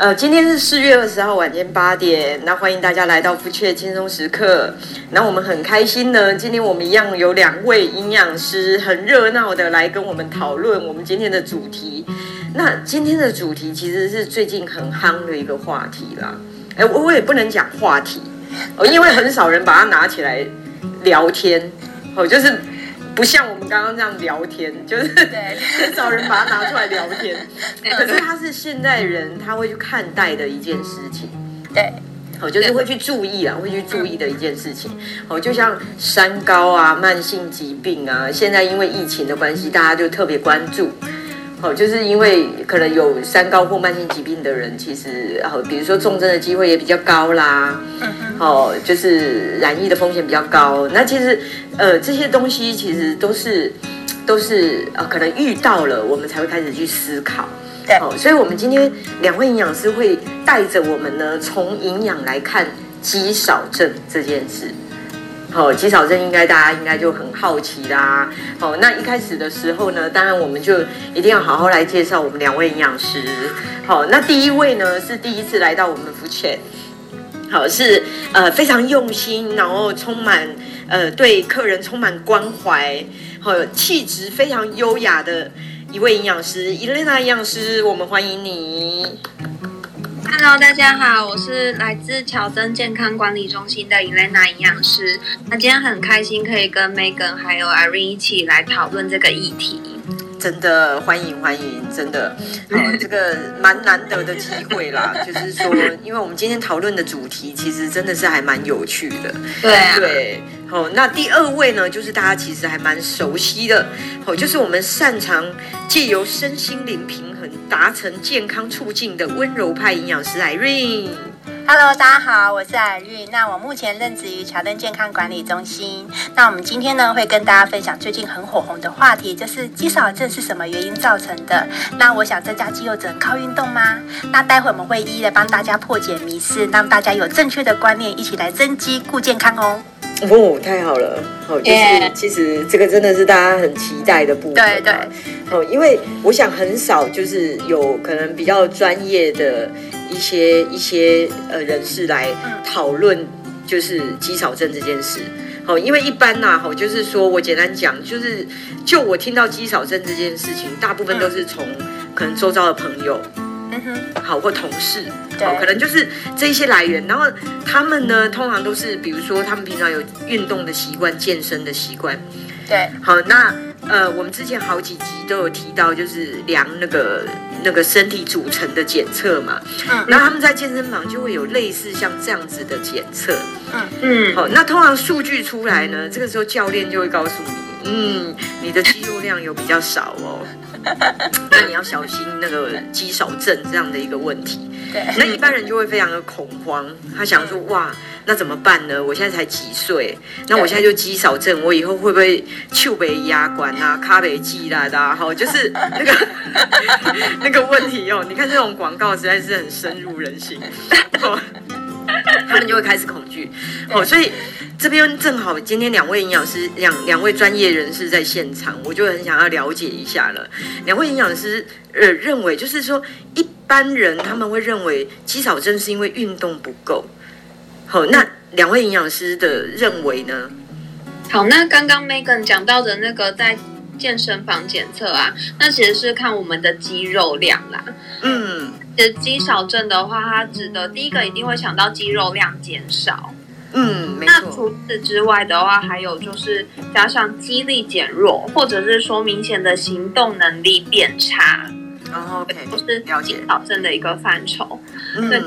呃，今天是四月二十号晚间八点，那欢迎大家来到福雀轻松时刻。那我们很开心呢，今天我们一样有两位营养师，很热闹的来跟我们讨论我们今天的主题。那今天的主题其实是最近很夯的一个话题啦。哎，我我也不能讲话题哦，因为很少人把它拿起来聊天哦，就是。不像我们刚刚这样聊天，就是很少人把它拿出来聊天。可是它是现代人他会去看待的一件事情，对，哦，就是会去注意啊，会去注意的一件事情。哦，就像三高啊、慢性疾病啊，现在因为疫情的关系，大家就特别关注。哦，就是因为可能有三高或慢性疾病的人，其实哦，比如说重症的机会也比较高啦。哦，就是染疫的风险比较高。那其实，呃，这些东西其实都是都是呃，可能遇到了，我们才会开始去思考。对。哦，所以我们今天两位营养师会带着我们呢，从营养来看肌少症这件事。好，肌少症应该大家应该就很好奇啦。好，那一开始的时候呢，当然我们就一定要好好来介绍我们两位营养师。好，那第一位呢是第一次来到我们福雀，好，是呃非常用心，然后充满呃对客人充满关怀，好，气质非常优雅的一位营养师伊 l 娜营养师，我们欢迎你。Hello，大家好，我是来自乔真健康管理中心的 Elena 营养师。那今天很开心可以跟 Megan 还有 Irene 一起来讨论这个议题。真的欢迎欢迎，真的，呃，这个蛮难得的机会啦。就是说，因为我们今天讨论的主题其实真的是还蛮有趣的。对啊，对。好，那第二位呢，就是大家其实还蛮熟悉的，好，就是我们擅长借由身心灵平衡达成健康促进的温柔派营养师 Irene。Hello，大家好，我是 Irene。那我目前任职于乔登健康管理中心。那我们今天呢，会跟大家分享最近很火红的话题，就是肌少症是什么原因造成的？那我想增加肌肉，只能靠运动吗？那待会我们会一一的帮大家破解迷思，让大家有正确的观念，一起来增肌顾健康哦。哦，太好了！好，就是 Yeah. 其实这个真的是大家很期待的部分。对对。哦，因为我想很少就是有可能比较专业的一些一些呃人士来讨论就是肌少症这件事。好，因为一般呐，好，就是说我简单讲，就是就我听到肌少症这件事情，大部分都是从可能周遭的朋友。嗯哼，好，或同事，对好，可能就是这一些来源。然后他们呢，通常都是，比如说他们平常有运动的习惯、健身的习惯。对，好，那呃，我们之前好几集都有提到，就是量那个那个身体组成的检测嘛。嗯，然后他们在健身房就会有类似像这样子的检测。嗯嗯，好，那通常数据出来呢，这个时候教练就会告诉你，嗯，你的肌肉量有比较少哦。那你要小心那个肌少症这样的一个问题。对，那一般人就会非常的恐慌，他想说哇，那怎么办呢？我现在才几岁，那我现在就肌少症，我以后会不会手被压管啊、卡被肌啦的？好，就是那个 那个问题哦。你看这种广告实在是很深入人心，他们就会开始恐惧。哦，所以。这边正好今天两位营养师，两两位专业人士在现场，我就很想要了解一下了。两位营养师呃认为，就是说一般人他们会认为肌少症是因为运动不够。好，那两位营养师的认为呢？好，那刚刚 Megan 讲到的那个在健身房检测啊，那其实是看我们的肌肉量啦。嗯，其实肌少症的话，它指的第一个一定会想到肌肉量减少。嗯，那除此之外的话，还有就是加上肌力减弱，或者是说明显的行动能力变差，然后都是肌少症的一个范畴。对，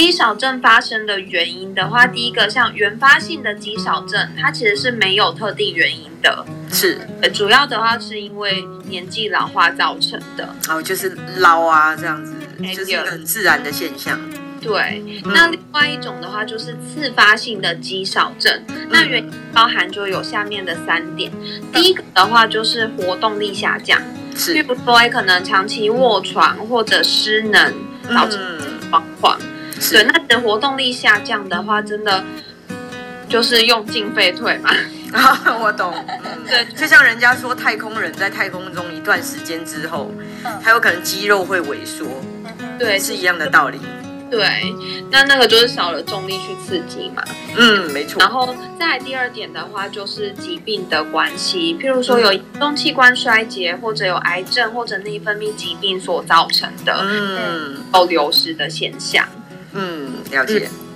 肌少症发生的原因的话，第一个像原发性的肌少症，它其实是没有特定原因的，是。主要的话是因为年纪老化造成的，哦，就是老啊这样子，就是一个很自然的现象。对，那另外一种的话就是次发性的肌少症，嗯、那原因包含就有下面的三点。嗯、第一个的话就是活动力下降，是，比如说可能长期卧床或者失能导致状况。嗯、对，那你的活动力下降的话，真的就是用进废退嘛。我懂，嗯、对，就像人家说太空人在太空中一段时间之后，嗯、他有可能肌肉会萎缩。对，是一样的道理。对，那那个就是少了重力去刺激嘛。嗯，没错。然后再来第二点的话，就是疾病的关系，譬如说有移动器官衰竭，或者有癌症或者内分泌疾病所造成的，嗯，有流失的现象。嗯，了解。嗯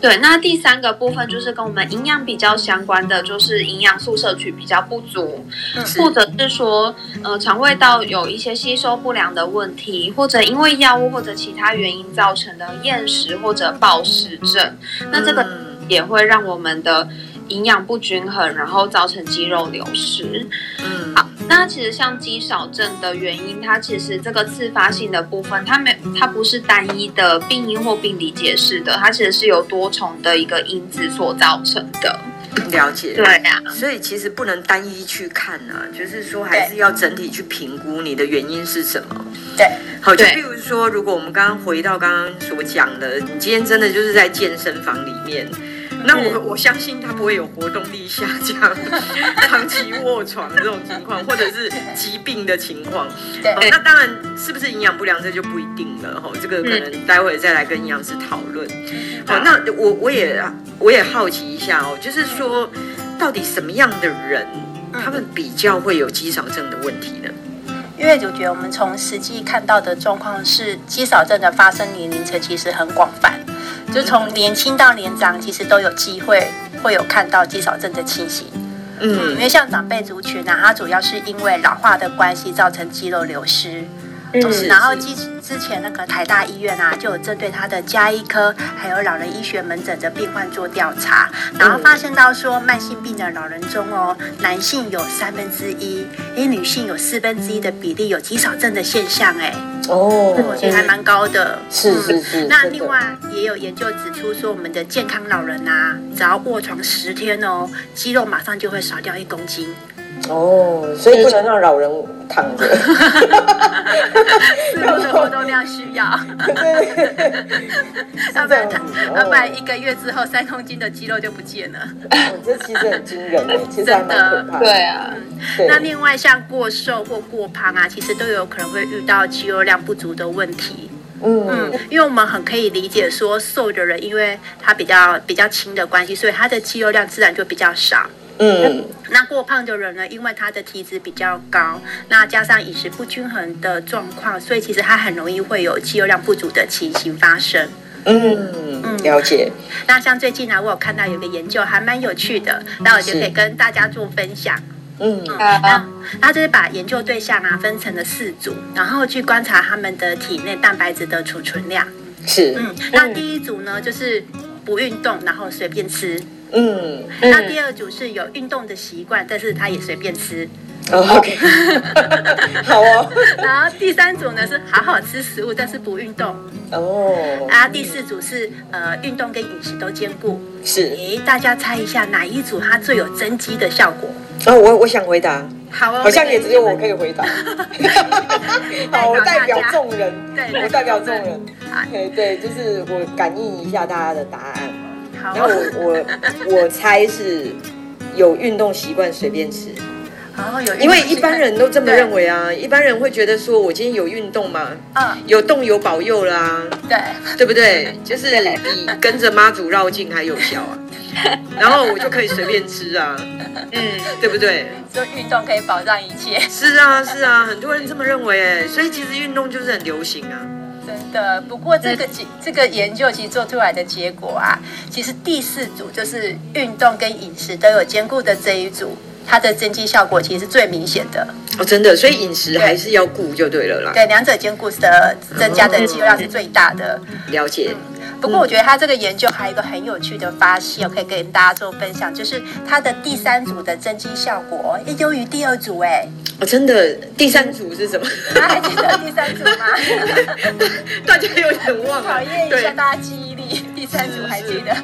对，那第三个部分就是跟我们营养比较相关的，就是营养素摄取比较不足，嗯、或者是说，呃，肠胃道有一些吸收不良的问题，或者因为药物或者其他原因造成的厌食或者暴食症，那这个也会让我们的。营养不均衡，然后造成肌肉流失。嗯，好，那其实像肌少症的原因，它其实这个自发性的部分，它没，它不是单一的病因或病理解释的，它其实是由多重的一个因子所造成的。了解，对呀、啊，所以其实不能单一去看啊，就是说还是要整体去评估你的原因是什么。对，好，就比如说，如果我们刚刚回到刚刚所讲的，你今天真的就是在健身房里面。那我我相信他不会有活动力下降、长期卧床这种情况，或者是疾病的情况。对、哦，那当然是不是营养不良，这就不一定了哈、哦。这个可能待会再来跟营养师讨论。好、哦，那我我也我也好奇一下哦，就是说到底什么样的人，他们比较会有肌少症的问题呢？因为我觉得我们从实际看到的状况是，肌少症的发生年龄层其实很广泛。就从年轻到年长，其实都有机会会有看到肌少症的情形。嗯，因为像长辈族群呢、啊，它主要是因为老化的关系造成肌肉流失。嗯，然后之之前那个台大医院啊，就有针对他的加医科还有老人医学门诊的病患做调查，然后发现到说，慢性病的老人中哦，男性有三分之一，诶，女性有四分之一的比例有肌少症的现象，哎。哦，我觉得还蛮高的。是是是。那另外也有研究指出说，我们的健康老人啊，只要卧床十天哦，肌肉马上就会少掉一公斤。哦，所以不能让老人躺着，所有的活动量需要。对要不然他，要不然一个月之后三公斤的肌肉就不见了。哦，这其实很惊人诶，其实还蛮可怕的。对啊，那另外像过瘦或过胖啊，其实都有可能会遇到肌肉量不足的问题。嗯嗯，因为我们很可以理解说，瘦的人因为他比较比较轻的关系，所以他的肌肉量自然就比较少。嗯，那过胖的人呢？因为他的体脂比较高，那加上饮食不均衡的状况，所以其实他很容易会有肌肉量不足的情形发生。嗯嗯，了解。那像最近呢，我有看到有个研究还蛮有趣的，那我就可以跟大家做分享。嗯，嗯那他就是把研究对象啊分成了四组，然后去观察他们的体内蛋白质的储存量。是，嗯，那第一组呢，就是不运动，然后随便吃。嗯，那第二组是有运动的习惯，但是他也随便吃。OK，好哦。然后第三组呢是好好吃食物，但是不运动。哦。啊，第四组是呃运动跟饮食都兼顾。是。诶，大家猜一下哪一组它最有增肌的效果？哦，我我想回答。好哦。好像也只有我可以回答。好，我代表众人。对，我代表众人。对对，就是我感应一下大家的答案。然后我我我猜是有运动习惯随便吃，哦，有，因为一般人都这么认为啊，一般人会觉得说我今天有运动嘛，嗯，有动有保佑啦，对，对不对？就是比跟着妈祖绕境还有效啊，然后我就可以随便吃啊，嗯，对不对？说运动可以保障一切，是啊是啊，很多人这么认为哎，所以其实运动就是很流行啊。真的，不过这个结这个研究其实做出来的结果啊，其实第四组就是运动跟饮食都有兼顾的这一组，它的增肌效果其实是最明显的。哦，真的，所以饮食还是要顾就对了啦。对，两者兼顾的增加的肌肉量是最大的。了解。嗯不过我觉得他这个研究还有一个很有趣的发现，我可以跟大家做分享，就是他的第三组的增肌效果也优于第二组哎。哦，真的，第三组是什么？大 家还记得第三组吗？大家有点忘了。考验一下大家记忆力，第三组还记得？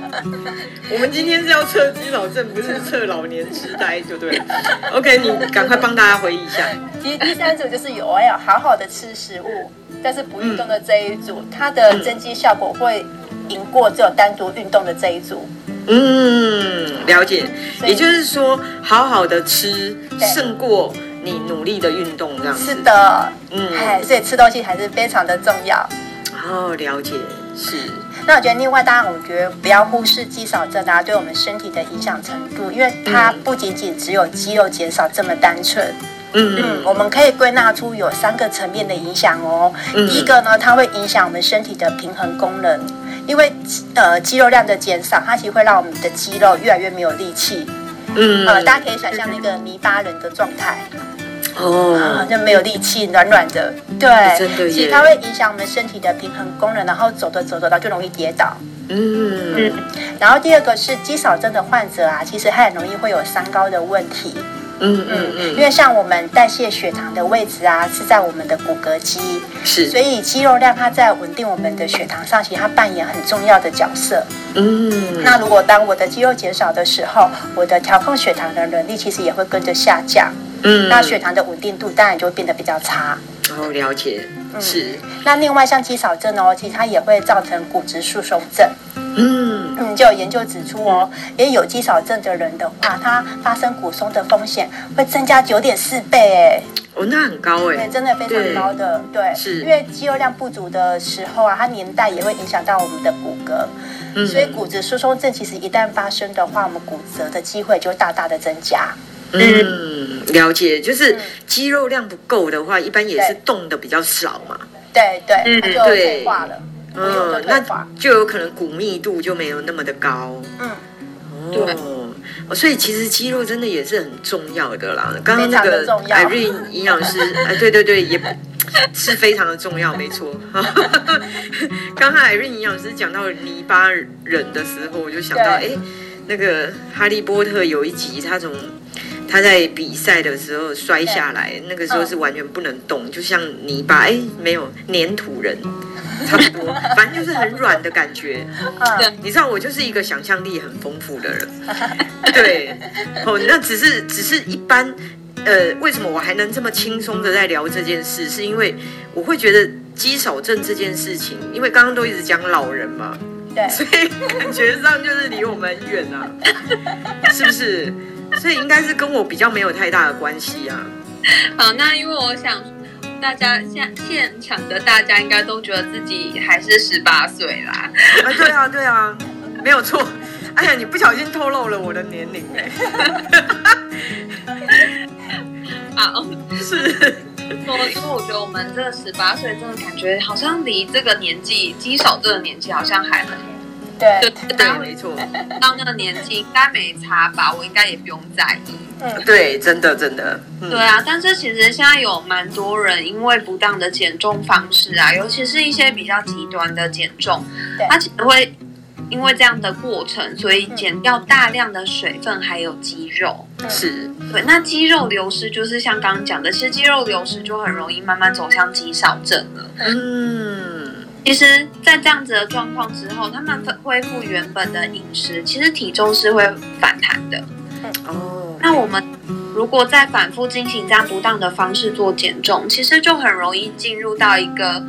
我们今天是要测肌老症，不是测老年痴呆，就对了。OK，你赶快帮大家回忆一下。其实第三组就是有要好好的吃食物，但是不运动的这一组，它的增肌效果会。赢过只有单独运动的这一组，嗯，了解。也就是说，好好的吃胜过你努力的运动，这样子。是的，嗯，哎，所以吃东西还是非常的重要。哦，了解，是。那我觉得另外，当然，我觉得不要忽视肌少症啊，对我们身体的影响程度，因为它不仅仅只有肌肉减少这么单纯。嗯嗯，我们可以归纳出有三个层面的影响哦。嗯、第一个呢，它会影响我们身体的平衡功能，因为呃肌肉量的减少，它其实会让我们的肌肉越来越没有力气。嗯，呃，大家可以想象那个泥巴人的状态。哦，就没有力气，软软的。对，真的。其实它会影响我们身体的平衡功能，然后走着走着，就容易跌倒。嗯嗯。然后第二个是肌少症的患者啊，其实他很容易会有三高的问题。嗯嗯嗯。因为像我们代谢血糖的位置啊，是在我们的骨骼肌。是。所以肌肉量它在稳定我们的血糖上，其实它扮演很重要的角色。嗯。那如果当我的肌肉减少的时候，我的调控血糖的能力其实也会跟着下降。嗯，那血糖的稳定度当然就会变得比较差。哦，了解，嗯、是。那另外像肌少症哦，其实它也会造成骨质疏松症。嗯嗯，就有研究指出哦，也有肌少症的人的话，他发生骨松的风险会增加九点四倍哎。哦，那很高哎。对，真的非常高的。对，对是因为肌肉量不足的时候啊，它年代也会影响到我们的骨骼。嗯。所以骨质疏松症其实一旦发生的话，我们骨折的机会就大大的增加。嗯，了解，就是肌肉量不够的话，一般也是动的比较少嘛。对对，嗯，对，化了，嗯，那就有可能骨密度就没有那么的高。嗯，哦，所以其实肌肉真的也是很重要的啦。刚刚那个 Irene 营养师，哎，对对对，也是非常的重要，没错。刚刚 Irene 营养师讲到泥巴人的时候，我就想到，哎，那个哈利波特有一集，他从他在比赛的时候摔下来，那个时候是完全不能动，就像泥巴，哎，没有粘土人，差不多，反正就是很软的感觉。你知道我就是一个想象力很丰富的人，对，哦，那只是只是一般，呃，为什么我还能这么轻松的在聊这件事？是因为我会觉得肌少症这件事情，因为刚刚都一直讲老人嘛，对，所以感觉上就是离我们很远啊，是不是？所以应该是跟我比较没有太大的关系啊。好，那因为我想大家现现场的大家应该都觉得自己还是十八岁啦。啊，对啊，对啊，没有错。哎呀，你不小心透露了我的年龄哎。好，是。说，因为我觉得我们这个十八岁，真的感觉好像离这个年纪肌少这个年纪好像还很。对，对，没错。到那个年纪应该没差吧？我应该也不用在意。嗯，对，真的，真的。对啊，但是其实现在有蛮多人因为不当的减重方式啊，尤其是一些比较极端的减重，它其实会因为这样的过程，所以减掉大量的水分还有肌肉。是。对，那肌肉流失就是像刚刚讲的，其实肌肉流失就很容易慢慢走向肌少症了。嗯。其实，在这样子的状况之后，他们恢复原本的饮食，其实体重是会反弹的。哦，那我们如果再反复进行这样不当的方式做减重，其实就很容易进入到一个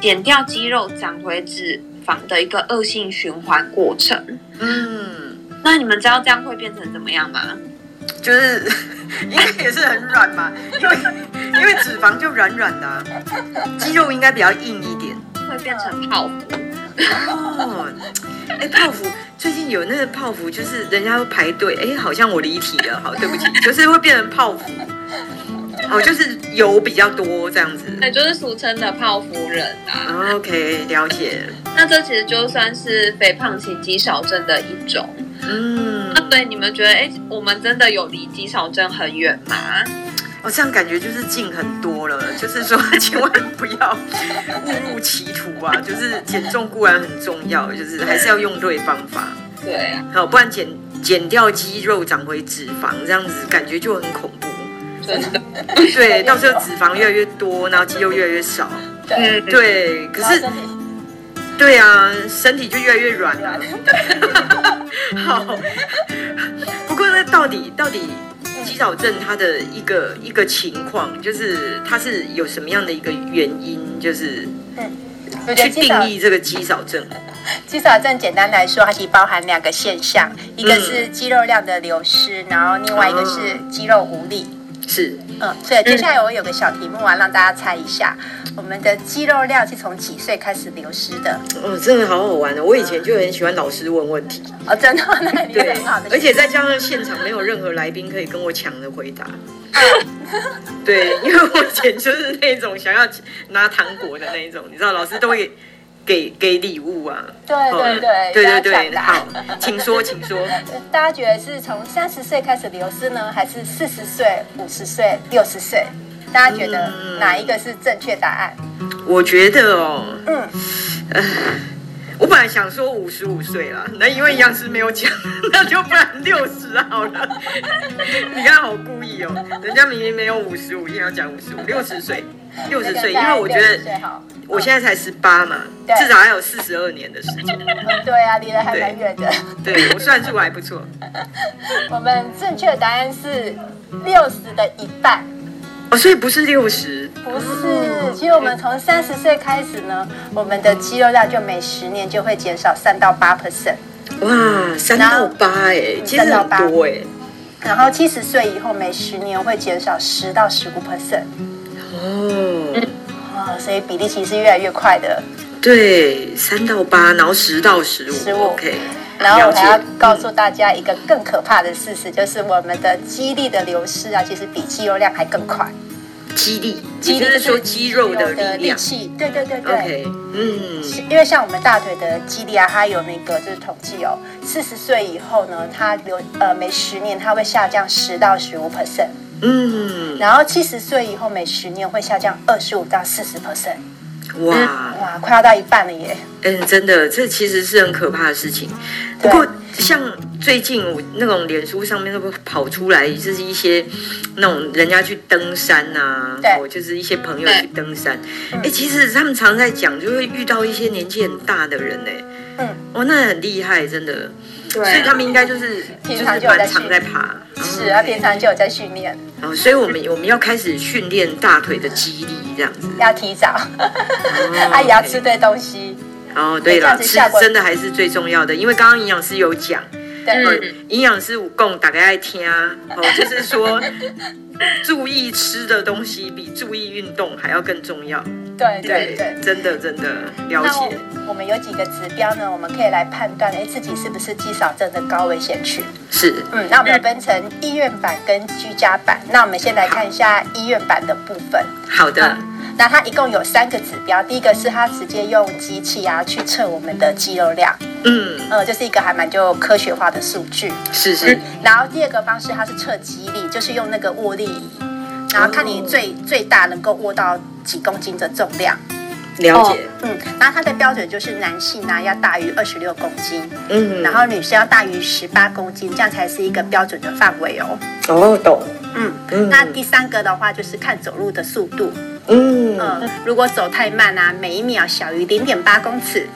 减掉肌肉长回脂肪的一个恶性循环过程。嗯，那你们知道这样会变成怎么样吗？就是应该也是很软嘛，因为因为脂肪就软软的啊，肌肉应该比较硬一点。会变成泡芙哦，哎，泡芙最近有那个泡芙，就是人家都排队，哎，好像我离题了，好，对不起，就是会变成泡芙，哦，就是油比较多这样子，对就是俗称的泡芙人啊。OK，了解。那这其实就算是肥胖型肌少症的一种，嗯，那所以你们觉得，哎，我们真的有离肌少症很远吗？哦，这样感觉就是近很多了。就是说，千万不要误入歧途啊！就是减重固然很重要，就是还是要用对方法。对啊，好，不然减减掉肌肉，长回脂肪，这样子感觉就很恐怖。真的，对，到时候脂肪越来越多，然后肌肉越来越少。对对，可是，对啊，身体就越来越软了。好，不过那到底到底？肌少症它的一个一个情况，就是它是有什么样的一个原因，就是去定义这个肌少症。肌少症简单来说，它其实包含两个现象，一个是肌肉量的流失，然后另外一个是肌肉无力。是，嗯，所以接下来我有个小题目啊，让大家猜一下，我们的肌肉量是从几岁开始流失的？哦，真的好好玩的，我以前就很喜欢老师问问题。哦，真的，那你很好的。而且再加上现场没有任何来宾可以跟我抢着回答。对，因为我以前就是那种想要拿糖果的那一种，你知道，老师都会。给给礼物啊！对对对对对对，好，请说，请说。大家觉得是从三十岁开始流失呢，还是四十岁、五十岁、六十岁？大家觉得哪一个是正确答案？我觉得哦，嗯，呃，我本来想说五十五岁啦，那因为营养师没有讲，那就不然六十好了。你看好故人家明明没有五十五，硬要讲五十五，六十岁，六十岁，因为我觉得。我现在才十八嘛，至少还有四十二年的时间。对啊，离得还蛮远的。对，我算数还不错。我们正确的答案是六十的一半。哦，所以不是六十？不是，其实我们从三十岁开始呢，我们的肌肉量就每十年就会减少三到八 percent。哇，三到八哎，其实很多哎。然后七十岁以后，每十年会减少十到十五 percent。哦。所以比例其实是越来越快的，对，三到八，然后十到十五，十五，OK。然后我还要告诉大家一个更可怕的事实，就是我们的肌力的流失啊，其实比肌肉量还更快。肌力，肌力是说肌肉的力气，对对对对，OK，嗯，因为像我们大腿的肌力啊，它有那个就是统计哦，四十岁以后呢，它有呃每十年它会下降十到十五 percent。嗯，然后七十岁以后，每十年会下降二十五到四十 percent。哇哇，快要到一半了耶！嗯，真的，这其实是很可怕的事情。不过，像最近我那种脸书上面都会跑出来，就是一些那种人家去登山啊，对，就是一些朋友去登山。哎，其实他们常在讲，就会遇到一些年纪很大的人呢。嗯，哦，那很厉害，真的。对，所以他们应该就是平常就蛮常在爬。是啊，平常就有在训练。哦，所以我们我们要开始训练大腿的肌力，这样子。要提早，啊，也要吃对东西。哦，对了，吃真的还是最重要的，因为刚刚营养师有讲，对，营养师有供大家爱听啊，哦，就是说 注意吃的东西比注意运动还要更重要。对对对，真的真的了解。我们有几个指标呢？我们可以来判断，哎，自己是不是肌少症的高危险群？是，嗯，那我们分成医院版跟居家版。那我们先来看一下医院版的部分。好的。那它一共有三个指标，第一个是它直接用机器啊去测我们的肌肉量。嗯，呃，这是一个还蛮就科学化的数据。是是。然后第二个方式，它是测肌力，就是用那个握力仪。然后看你最最大能够握到几公斤的重量，了解。嗯，然后它的标准就是男性呢要大于二十六公斤，嗯，然后女生要大于十八公斤，这样才是一个标准的范围哦。哦，懂。嗯，那第三个的话就是看走路的速度，嗯嗯，如果走太慢啊，每一秒小于零点八公尺，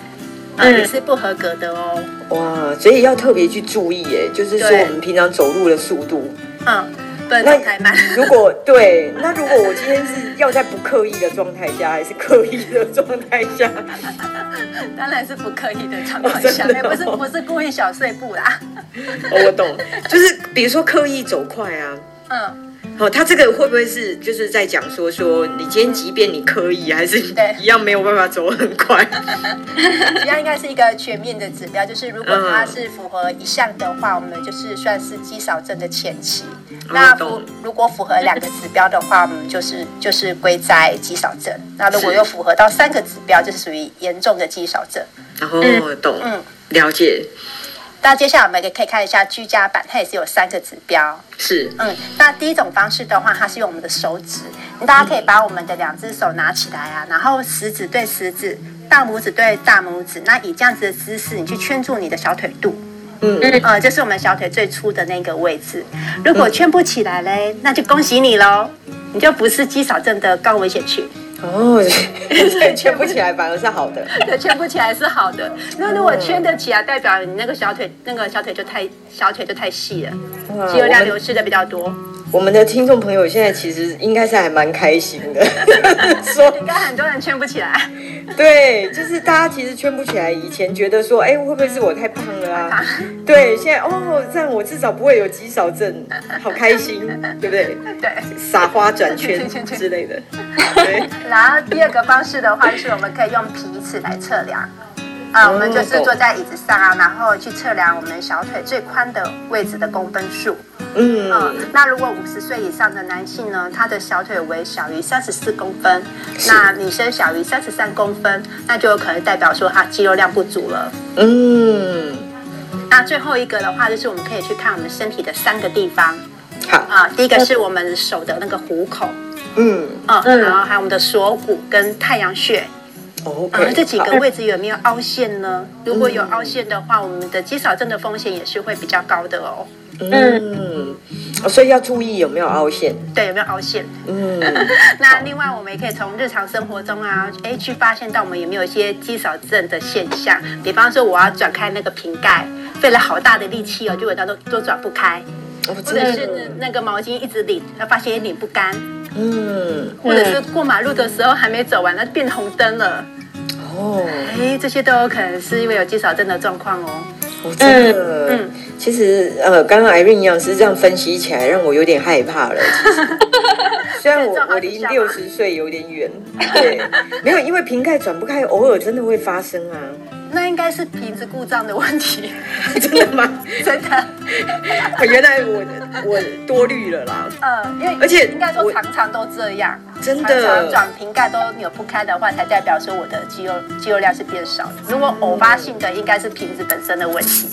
嗯，也是不合格的哦。哇，所以要特别去注意耶，就是说我们平常走路的速度，嗯。那太慢。如果对，那如果我今天是要在不刻意的状态下，还是刻意的状态下？当然是不刻意的状态下，哦、不是不是故意小碎步啦。哦、我懂，就是比如说刻意走快啊。嗯。哦，他这个会不会是就是在讲说说你今天即便你可以还是一样没有办法走很快？这样应该是一个全面的指标，就是如果它是符合一项的话，我们就是算是肌少症的前期。那符如果符合两个指标的话，我们就是就是归在肌少症。那如果又符合到三个指标，就是属于严重的肌少症。然后懂，嗯，了解。那接下来我们也可以看一下居家版，它也是有三个指标。是，嗯，那第一种方式的话，它是用我们的手指，大家可以把我们的两只手拿起来啊，然后食指对食指，大拇指对大拇指，那以这样子的姿势，你去圈住你的小腿肚，嗯嗯，呃，这是我们小腿最粗的那个位置。如果圈不起来嘞，那就恭喜你喽，你就不是肌少症的高危险群。哦，圈不起来反而是好的。对，圈不起来是好的。那如果圈得起来，代表你那个小腿，那个小腿就太小腿就太细了，肌肉量流失的比较多。我们的听众朋友现在其实应该是还蛮开心的，说应该很多人圈不起来。对，就是大家其实圈不起来。以前觉得说，哎，会不会是我太胖了啊？对，现在哦，这样我至少不会有肌少症，好开心，对不对？对，撒花转圈之类的。对。然后第二个方式的话，就是我们可以用皮尺来测量。啊，我们就是坐在椅子上啊，然后去测量我们小腿最宽的位置的公分数。嗯，嗯，那如果五十岁以上的男性呢，他的小腿围小于三十四公分，那女生小于三十三公分，那就有可能代表说他肌肉量不足了。嗯，那最后一个的话，就是我们可以去看我们身体的三个地方。好啊，第一个是我们手的那个虎口。嗯嗯，然后还有我们的锁骨跟太阳穴。哦，okay, 啊，这几个位置有没有凹陷呢？如果有凹陷的话，嗯、我们的肌少症的风险也是会比较高的哦。嗯，所以要注意有没有凹陷。对，有没有凹陷？嗯，那另外我们也可以从日常生活中啊，哎，去发现到我们有没有一些肌少症的现象。比方说，我要转开那个瓶盖，费了好大的力气哦，结果它都都转不开。或者是那个毛巾一直拧，他发现也拧不干。嗯，或者是过马路的时候还没走完，那变红灯了。哦，哎，这些都有可能是因为有肌少症的状况哦。哦，真的。嗯，其实呃，刚刚 Irene 营养师这样分析起来，让我有点害怕了。其实虽然我我离六十岁有点远，对，没有，因为瓶盖转不开，偶尔真的会发生啊。那应该是瓶子故障的问题，真的吗？真的。原来我我多虑了啦。嗯，因为而且应该说常常都这样，真的转瓶盖都扭不开的话，才代表说我的肌肉肌肉量是变少的。如果偶发性的，应该是瓶子本身的问题。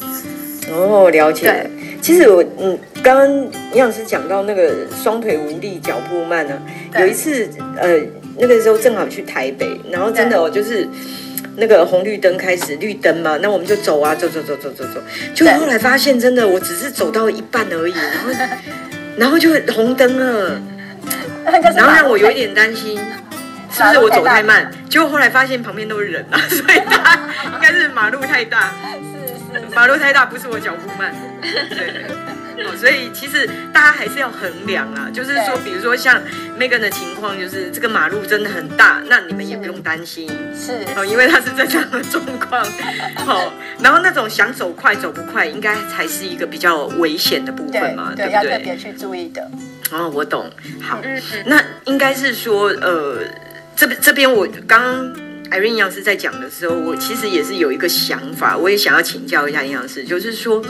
哦，了解。对其实我嗯，刚刚营养师讲到那个双腿无力、脚步慢呢、啊，有一次呃，那个时候正好去台北，然后真的我就是。那个红绿灯开始绿灯嘛，那我们就走啊，走走走走走走，就后来发现真的，我只是走到一半而已，然后 然后就红灯了，然后让我有一点担心，是不是我走太慢？结果后来发现旁边都是人啊，所以大应该是马路太大，是是，马路太大，不是我脚步慢，对。哦，所以其实大家还是要衡量啊，就是说，比如说像 Megan 的情况，就是这个马路真的很大，那你们也不用担心，是哦，因为他是在这样的状况，哦，然后那种想走快走不快，应该才是一个比较危险的部分嘛，对，对，对不对？要特别去注意的。哦，我懂。好，那应该是说，呃，这边这边我刚刚 Irene 营养师在讲的时候，我其实也是有一个想法，我也想要请教一下营养师，就是说，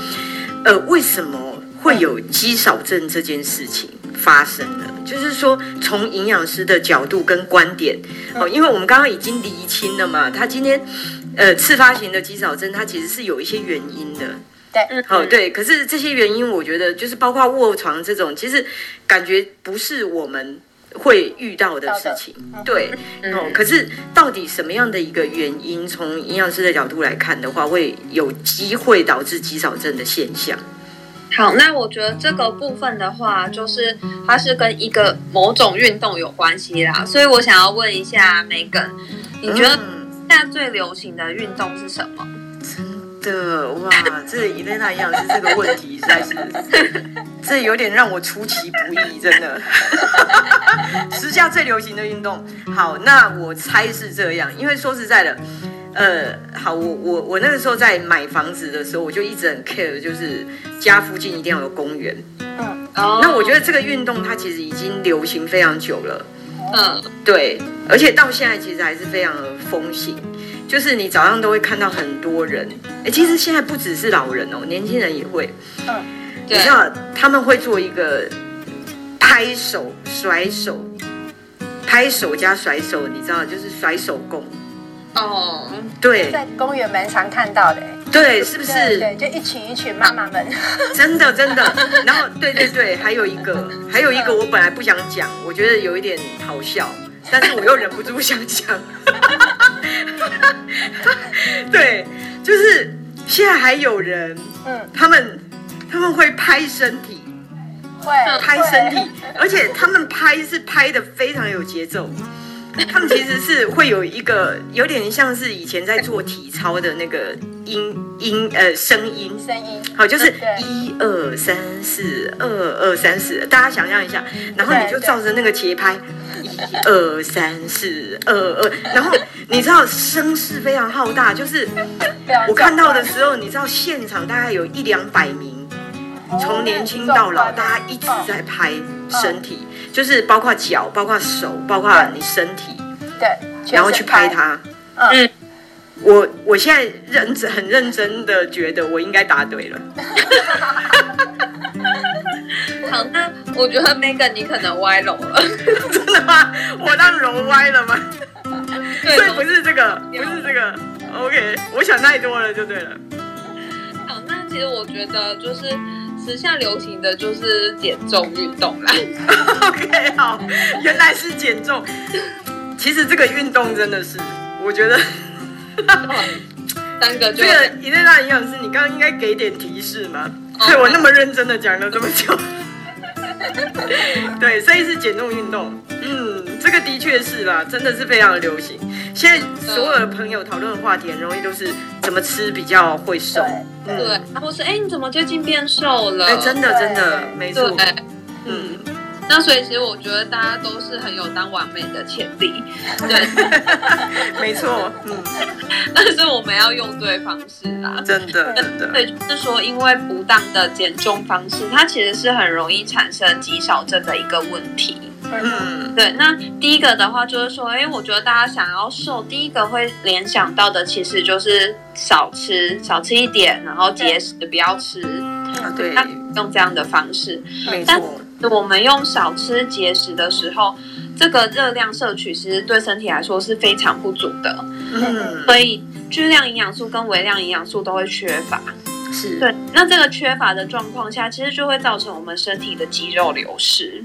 呃，为什么？会有肌少症这件事情发生了，就是说从营养师的角度跟观点哦，因为我们刚刚已经厘清了嘛，他今天呃次发型的肌少症，它其实是有一些原因的，对，好、哦、对，可是这些原因我觉得就是包括卧床这种，其实感觉不是我们会遇到的事情，对，哦，可是到底什么样的一个原因，从营养师的角度来看的话，会有机会导致肌少症的现象？好，那我觉得这个部分的话，就是它是跟一个某种运动有关系啦，所以我想要问一下 Megan，你觉得现在最流行的运动是什么？真的哇，这伊蕾娜营养师这个问题实在是，这有点让我出其不意，真的。时下最流行的运动，好，那我猜是这样，因为说实在的。呃，好，我我我那个时候在买房子的时候，我就一直很 care，就是家附近一定要有公园。嗯，哦，那我觉得这个运动它其实已经流行非常久了。嗯，对，而且到现在其实还是非常的风行，就是你早上都会看到很多人。哎，其实现在不只是老人哦，年轻人也会。嗯，你知道他们会做一个拍手、甩手、拍手加甩手，你知道就是甩手功。哦，对，在公园蛮常看到的，对，是不是？对，就一群一群妈妈们，真 的真的。然后，对对对，还有一个，还有一个，我本来不想讲，我觉得有一点好笑，但是我又忍不住想讲。对，就是现在还有人，嗯，他们他们会拍身体，会。拍身体，而且他们拍是拍的非常有节奏。他们其实是会有一个有点像是以前在做体操的那个音音呃声音。声音，好，就是一二三四二二三四，大家想象一下，然后你就照着那个节拍，一二三四二二，然后你知道声势非常浩大，就是 我看到的时候，你知道现场大概有一两百名，从年轻到老，大家一直在拍身体。就是包括脚，包括手，包括你身体，对，然后去拍它。嗯，我我现在认真很认真的觉得我应该答对了。好，那我觉得 Megan 你可能歪楼了。真的吗？我让楼歪了吗？对，所以不是这个，不是这个。OK，我想太多了就对了。好，那其实我觉得就是。时下流行的就是减重运动啦。OK，好，原来是减重。其实这个运动真的是，我觉得，三个就这个伊蕾娜营养师，你刚刚应该给点提示吗？对我那么认真的讲了这么久。对，所以是减重运动。嗯，这个的确是啦，真的是非常的流行。现在所有的朋友讨论的话题很容易都是怎么吃比较会瘦，对，或、嗯、是哎你怎么最近变瘦了？哎，真的真的没错，嗯，那所以其实我觉得大家都是很有当完美的潜力，对，没错，嗯，但是我们要用对方式啦，真的真的，对，就是说因为不当的减重方式，它其实是很容易产生肌少症的一个问题。嗯，对，那第一个的话就是说，哎，我觉得大家想要瘦，第一个会联想到的其实就是少吃，少吃一点，然后节食，不要吃。啊，对，用这样的方式。没错。但我们用少吃节食的时候，这个热量摄取其实对身体来说是非常不足的。嗯。所以巨量营养素跟微量营养素都会缺乏。是。对，那这个缺乏的状况下，其实就会造成我们身体的肌肉流失。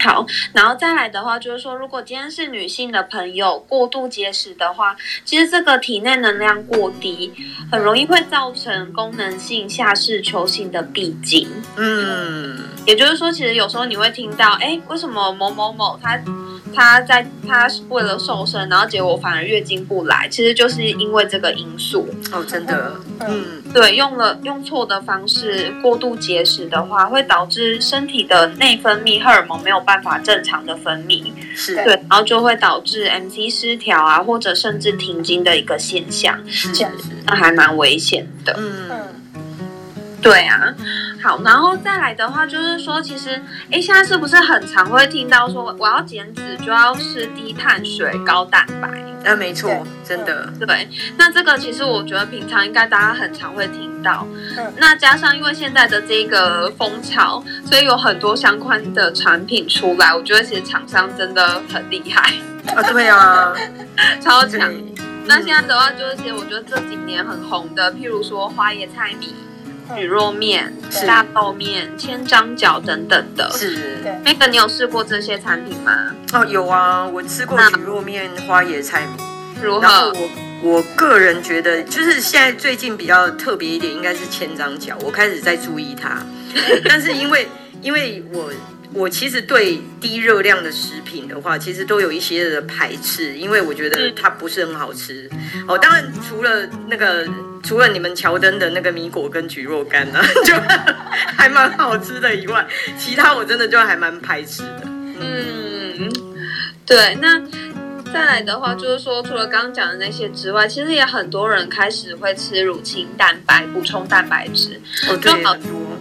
好，然后再来的话，就是说，如果今天是女性的朋友过度节食的话，其实这个体内能量过低，很容易会造成功能性下视球性的闭经。嗯，也就是说，其实有时候你会听到，哎，为什么某某某他他在他为了瘦身，然后结果反而月经不来，其实就是因为这个因素。哦，真的，嗯，对，用了用错的方式过度节食的话，会导致身体的内分泌荷尔蒙没有办法正常的分泌，是对，然后就会导致 MC 失调啊，或者甚至停经的一个现象，是这样子，那还蛮危险的。嗯。对啊，好，然后再来的话就是说，其实，哎，现在是不是很常会听到说，我要减脂就要吃低碳水、高蛋白？啊，没错，真的。对，那这个其实我觉得平常应该大家很常会听到。嗯。那加上因为现在的这个风潮，所以有很多相关的产品出来，我觉得其实厂商真的很厉害。啊，对啊，超强。那现在的话就是，其实我觉得这几年很红的，譬如说花椰菜米。蒟蒻面、大豆面、千张饺等等的，是。那个你有试过这些产品吗？哦，有啊，我吃过鱼肉面、花椰菜米。如何？然后我我个人觉得，就是现在最近比较特别一点，应该是千张脚，我开始在注意它。但是因为因为我我其实对低热量的食品的话，其实都有一些的排斥，因为我觉得它不是很好吃。哦，当然除了那个。除了你们乔登的那个米果跟橘肉干呢，就还蛮好吃的以外，其他我真的就还蛮排斥的。嗯，对。那再来的话，就是说，除了刚刚讲的那些之外，其实也很多人开始会吃乳清蛋白补充蛋白质。哦，对，很多。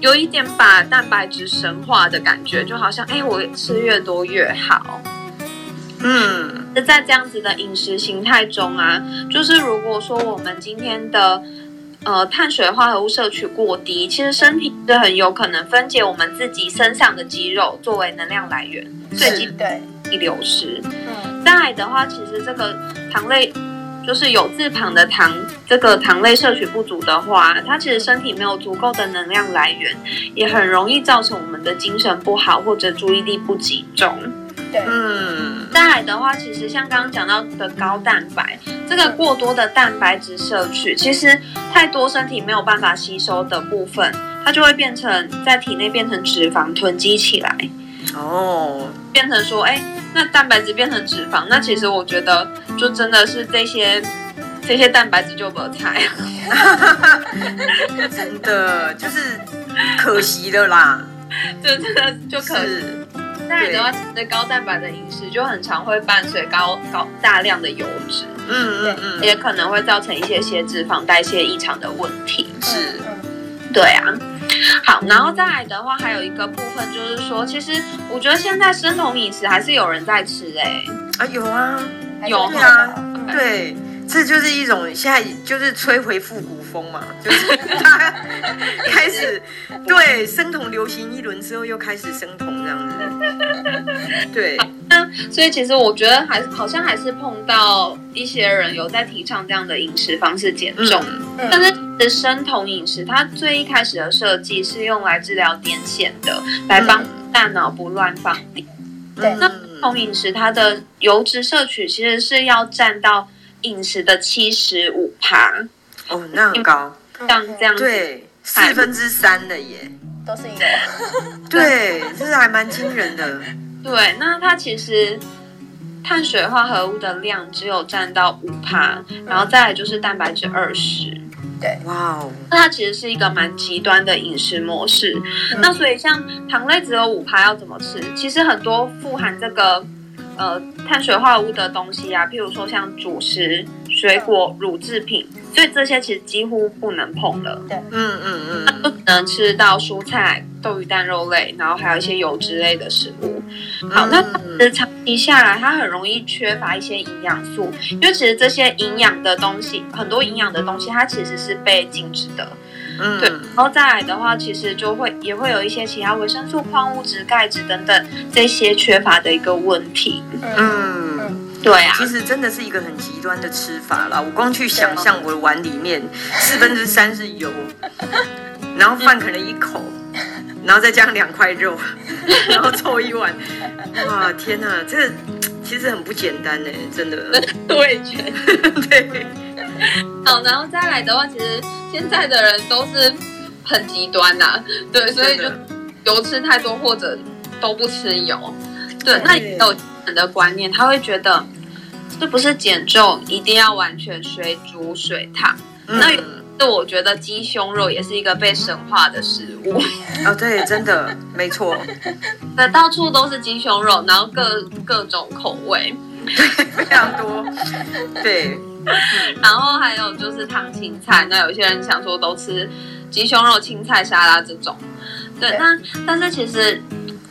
有一点把蛋白质神化的感觉，就好像哎，我吃越多越好。嗯，那在这样子的饮食形态中啊，就是如果说我们今天的呃碳水化合物摄取过低，其实身体是很有可能分解我们自己身上的肌肉作为能量来源，最近对易流失。嗯，再来的话，其实这个糖类就是有字旁的糖，这个糖类摄取不足的话，它其实身体没有足够的能量来源，也很容易造成我们的精神不好或者注意力不集中。嗯，再来的话，其实像刚刚讲到的高蛋白，这个过多的蛋白质摄取，其实太多身体没有办法吸收的部分，它就会变成在体内变成脂肪囤积起来。哦，变成说，哎，那蛋白质变成脂肪，那其实我觉得就真的是这些这些蛋白质就没菜，真的就是可惜的啦，就真的就可惜。再来的话，其实高蛋白的饮食就很常会伴随高高大量的油脂，嗯嗯嗯，也可能会造成一些些脂肪代谢异常的问题。是，对啊。好，然后再来的话，还有一个部分就是说，其实我觉得现在生酮饮食还是有人在吃哎、欸，啊有啊，有啊，对。这就是一种现在就是吹回复古风嘛，就是他 开始对生酮流行一轮之后，又开始生酮这样子。对，那所以其实我觉得还好像还是碰到一些人有在提倡这样的饮食方式减重，嗯、但是的生酮饮食它最一开始的设计是用来治疗癫痫的，来帮大脑不乱放电。对、嗯，那生酮饮食它的油脂摄取其实是要占到。饮食的七十五趴哦，那很高，像这样对四分之三的耶，都是油，对，这是还蛮惊人的。对，那它其实碳水化合物的量只有占到五趴，然后再来就是蛋白质二十。对，哇哦，那它其实是一个蛮极端的饮食模式。那所以像糖类只有五趴要怎么吃？其实很多富含这个。呃，碳水化合物的东西啊，譬如说像主食、水果、乳制品，所以这些其实几乎不能碰了。对，嗯嗯嗯，不能吃到蔬菜、豆鱼蛋肉类，然后还有一些油脂类的食物。好，那其实长期下来，它很容易缺乏一些营养素，因为其实这些营养的东西，很多营养的东西，它其实是被禁止的。嗯，对，然后再来的话，其实就会也会有一些其他维生素、矿物质、钙质等等这些缺乏的一个问题。嗯，对啊，其实真的是一个很极端的吃法啦。我光去想象我的碗里面四分之三是油，然后饭可能一口，然后再加上两块肉，然后凑一碗。哇，天哪，这个其实很不简单呢，真的。我也觉得，对。好，然后再来的话，其实现在的人都是很极端呐、啊，对，所以就油吃太多或者都不吃油，对，那也有人的观念，他会觉得这不是减重一定要完全水煮水烫，嗯、那是我觉得鸡胸肉也是一个被神化的食物，哦，对，真的没错，那到处都是鸡胸肉，然后各各种口味，对，非常多，对。然后还有就是烫青菜，那有些人想说都吃鸡胸肉、青菜沙拉这种，对，那但是其实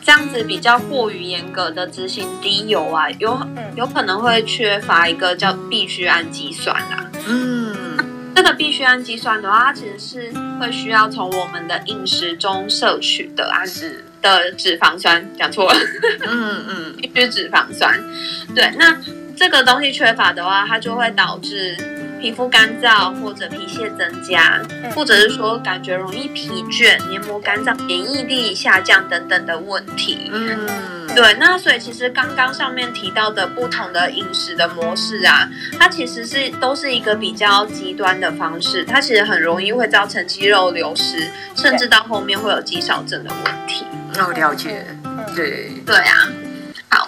这样子比较过于严格的执行低油啊，有有可能会缺乏一个叫必需氨基酸啊。嗯，这个必需氨基酸的话，它其实是会需要从我们的饮食中摄取的氨脂的脂肪酸，讲错了。嗯嗯，必需脂肪酸，对，那。这个东西缺乏的话，它就会导致皮肤干燥或者皮屑增加，或者是说感觉容易疲倦、黏膜干燥、免疫力下降等等的问题。嗯，对。那所以其实刚刚上面提到的不同的饮食的模式啊，它其实是都是一个比较极端的方式，它其实很容易会造成肌肉流失，甚至到后面会有肌少症的问题。那我了解。对。对啊。好。